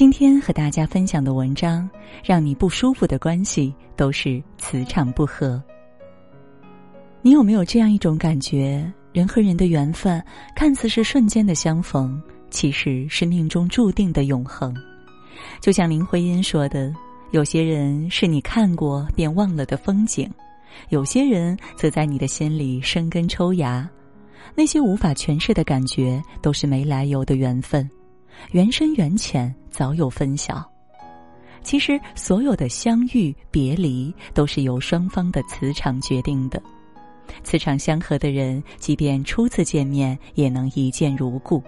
今天和大家分享的文章，让你不舒服的关系都是磁场不合。你有没有这样一种感觉？人和人的缘分看似是瞬间的相逢，其实是命中注定的永恒。就像林徽因说的：“有些人是你看过便忘了的风景，有些人则在你的心里生根抽芽。那些无法诠释的感觉，都是没来由的缘分。”缘深缘浅，早有分晓。其实，所有的相遇别离，都是由双方的磁场决定的。磁场相合的人，即便初次见面，也能一见如故；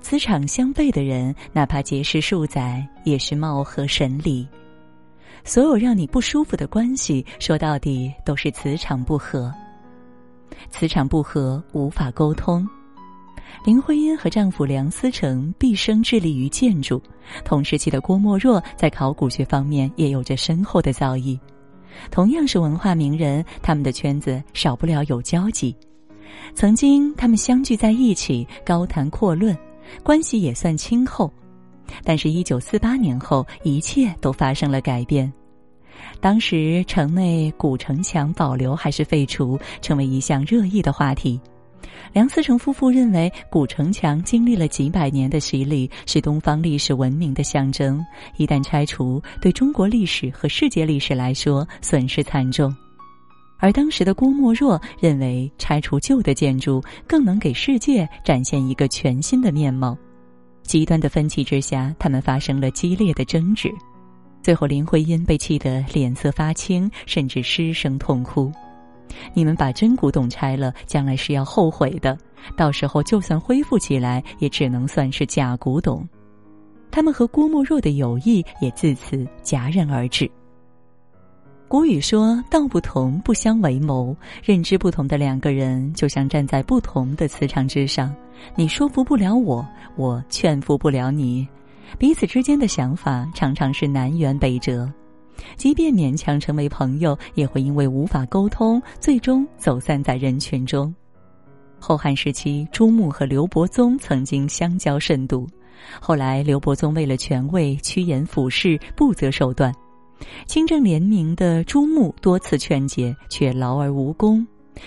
磁场相悖的人，哪怕结识数载，也是貌合神离。所有让你不舒服的关系，说到底都是磁场不合。磁场不合，无法沟通。林徽因和丈夫梁思成毕生致力于建筑，同时期的郭沫若在考古学方面也有着深厚的造诣。同样是文化名人，他们的圈子少不了有交集。曾经他们相聚在一起，高谈阔论，关系也算亲厚。但是，一九四八年后，一切都发生了改变。当时，城内古城墙保留还是废除，成为一项热议的话题。梁思成夫妇认为，古城墙经历了几百年的洗礼，是东方历史文明的象征。一旦拆除，对中国历史和世界历史来说损失惨重。而当时的郭沫若认为，拆除旧的建筑更能给世界展现一个全新的面貌。极端的分歧之下，他们发生了激烈的争执。最后，林徽因被气得脸色发青，甚至失声痛哭。你们把真古董拆了，将来是要后悔的。到时候就算恢复起来，也只能算是假古董。他们和郭沫若的友谊也自此戛然而止。古语说：“道不同不相为谋。”认知不同的两个人，就像站在不同的磁场之上，你说服不了我，我劝服不了你，彼此之间的想法常常是南辕北辙。即便勉强成为朋友，也会因为无法沟通，最终走散在人群中。后汉时期，朱穆和刘伯宗曾经相交甚笃，后来刘伯宗为了权位趋炎附势，不择手段。清正廉明的朱穆多次劝解，却劳而无功。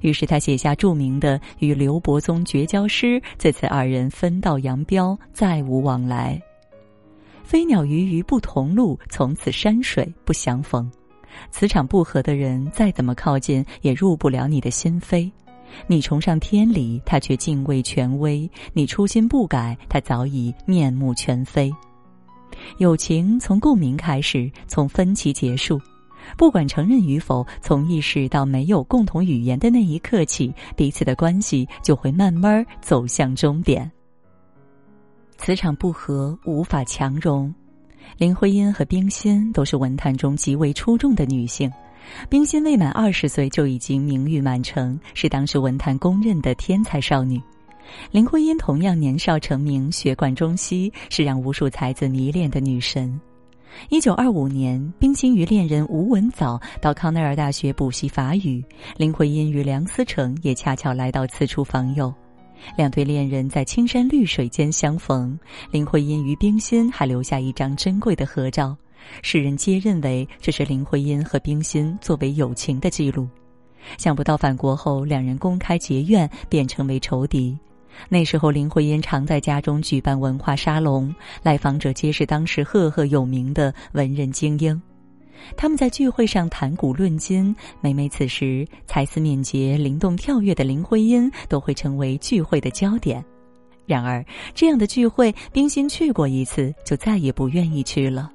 于是他写下著名的与刘伯宗绝交诗，自此二人分道扬镳，再无往来。飞鸟鱼鱼不同路，从此山水不相逢。磁场不合的人，再怎么靠近，也入不了你的心扉。你崇尚天理，他却敬畏权威；你初心不改，他早已面目全非。友情从共鸣开始，从分歧结束。不管承认与否，从意识到没有共同语言的那一刻起，彼此的关系就会慢慢走向终点。磁场不合，无法强融。林徽因和冰心都是文坛中极为出众的女性。冰心未满二十岁就已经名誉满城，是当时文坛公认的天才少女。林徽因同样年少成名，学贯中西，是让无数才子迷恋的女神。一九二五年，冰心与恋人吴文藻到康奈尔大学补习法语，林徽因与梁思成也恰巧来到此处访友。两对恋人在青山绿水间相逢，林徽因与冰心还留下一张珍贵的合照，世人皆认为这是林徽因和冰心作为友情的记录。想不到返国后，两人公开结怨，便成为仇敌。那时候，林徽因常在家中举办文化沙龙，来访者皆是当时赫赫有名的文人精英。他们在聚会上谈古论今，每每此时才思敏捷、灵动跳跃的林徽因都会成为聚会的焦点。然而，这样的聚会，冰心去过一次就再也不愿意去了。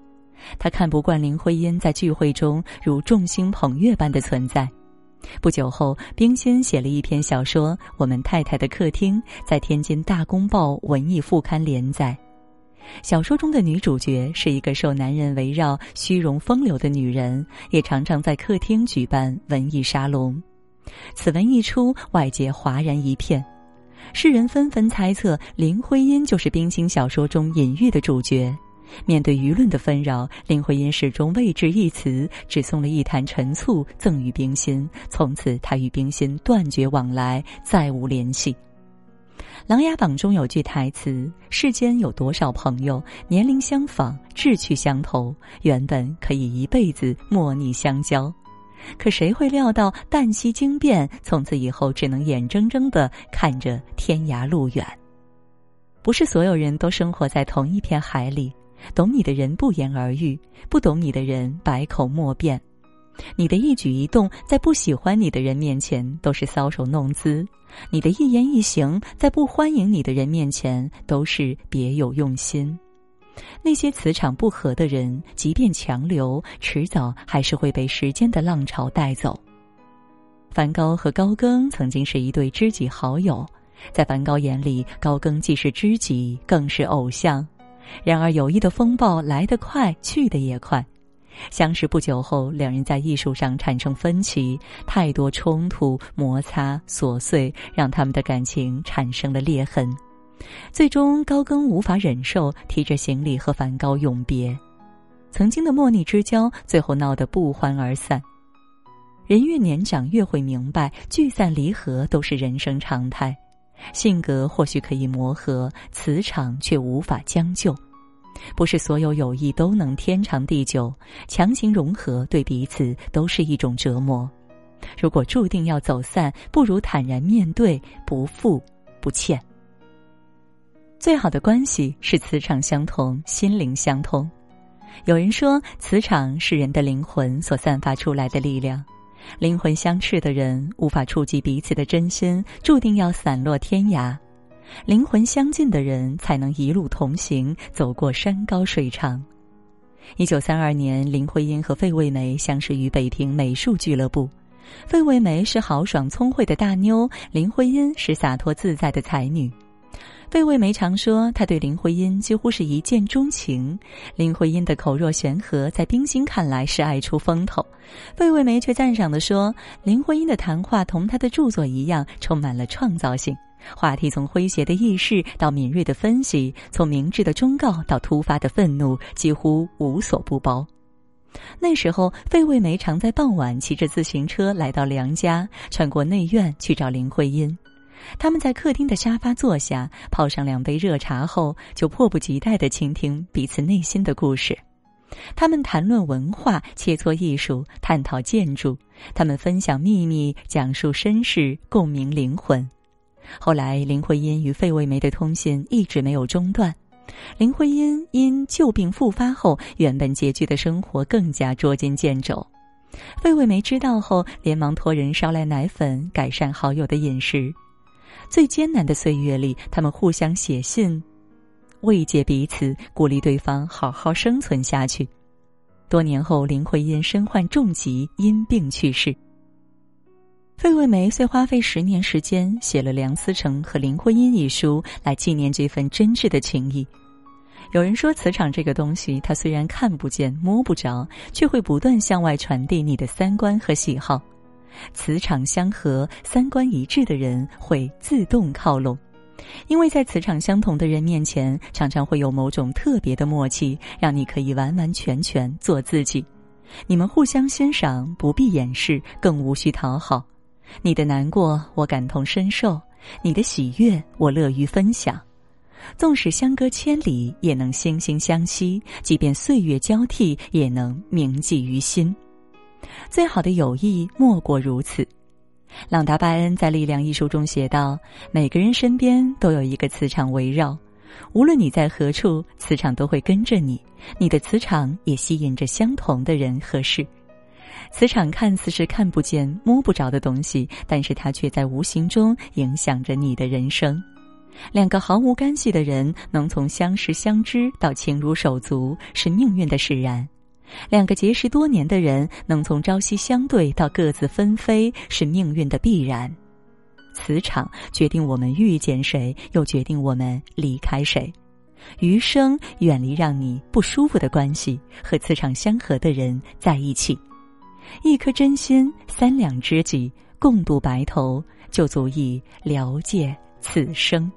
他看不惯林徽因在聚会中如众星捧月般的存在。不久后，冰心写了一篇小说《我们太太的客厅》，在天津《大公报》文艺副刊连载。小说中的女主角是一个受男人围绕、虚荣风流的女人，也常常在客厅举办文艺沙龙。此文一出，外界哗然一片，世人纷纷猜测林徽因就是冰心小说中隐喻的主角。面对舆论的纷扰，林徽因始终未置一词，只送了一坛陈醋赠予冰心。从此，她与冰心断绝往来，再无联系。琅琊榜》中有句台词：“世间有多少朋友，年龄相仿，志趣相投，原本可以一辈子莫逆相交，可谁会料到旦夕惊变，从此以后只能眼睁睁的看着天涯路远。”不是所有人都生活在同一片海里，懂你的人不言而喻，不懂你的人百口莫辩。你的一举一动，在不喜欢你的人面前都是搔首弄姿；你的一言一行，在不欢迎你的人面前都是别有用心。那些磁场不合的人，即便强留，迟早还是会被时间的浪潮带走。梵高和高更曾经是一对知己好友，在梵高眼里，高更既是知己，更是偶像。然而，友谊的风暴来得快，去得也快。相识不久后，两人在艺术上产生分歧，太多冲突、摩擦、琐碎，让他们的感情产生了裂痕。最终，高更无法忍受，提着行李和梵高永别。曾经的莫逆之交，最后闹得不欢而散。人越年长，越会明白，聚散离合都是人生常态。性格或许可以磨合，磁场却无法将就。不是所有友谊都能天长地久，强行融合对彼此都是一种折磨。如果注定要走散，不如坦然面对，不负不欠。最好的关系是磁场相同，心灵相通。有人说，磁场是人的灵魂所散发出来的力量，灵魂相斥的人无法触及彼此的真心，注定要散落天涯。灵魂相近的人才能一路同行，走过山高水长。一九三二年，林徽因和费慰梅相识于北平美术俱乐部。费慰梅是豪爽聪慧的大妞，林徽因是洒脱自在的才女。费慰梅常说，她对林徽因几乎是一见钟情。林徽因的口若悬河，在冰心看来是爱出风头，费慰梅却赞赏地说，林徽因的谈话同她的著作一样，充满了创造性。话题从诙谐的轶事到敏锐的分析，从明智的忠告到突发的愤怒，几乎无所不包。那时候，费慰梅常在傍晚骑着自行车来到梁家，穿过内院去找林徽因。他们在客厅的沙发坐下，泡上两杯热茶后，就迫不及待地倾听彼此内心的故事。他们谈论文化，切磋艺术，探讨建筑。他们分享秘密，讲述身世，共鸣灵魂。后来，林徽因与费慰梅的通信一直没有中断。林徽因因旧病复发后，原本拮据的生活更加捉襟见肘。费慰梅知道后，连忙托人捎来奶粉，改善好友的饮食。最艰难的岁月里，他们互相写信，慰藉彼此，鼓励对方好好生存下去。多年后，林徽因身患重疾，因病去世。费慰梅虽花费十年时间写了《梁思成和林徽因》一书，来纪念这份真挚的情谊。有人说，磁场这个东西，它虽然看不见、摸不着，却会不断向外传递你的三观和喜好。磁场相合、三观一致的人会自动靠拢，因为在磁场相同的人面前，常常会有某种特别的默契，让你可以完完全全做自己。你们互相欣赏，不必掩饰，更无需讨好。你的难过，我感同身受；你的喜悦，我乐于分享。纵使相隔千里，也能惺惺相惜；即便岁月交替，也能铭记于心。最好的友谊，莫过如此。朗达·拜恩在《力量》一书中写道：“每个人身边都有一个磁场围绕，无论你在何处，磁场都会跟着你。你的磁场也吸引着相同的人和事。”磁场看似是看不见、摸不着的东西，但是它却在无形中影响着你的人生。两个毫无干系的人能从相识相知到情如手足，是命运的使然；两个结识多年的人能从朝夕相对到各自纷飞，是命运的必然。磁场决定我们遇见谁，又决定我们离开谁。余生远离让你不舒服的关系，和磁场相合的人在一起。一颗真心，三两知己，共度白头，就足以了解此生。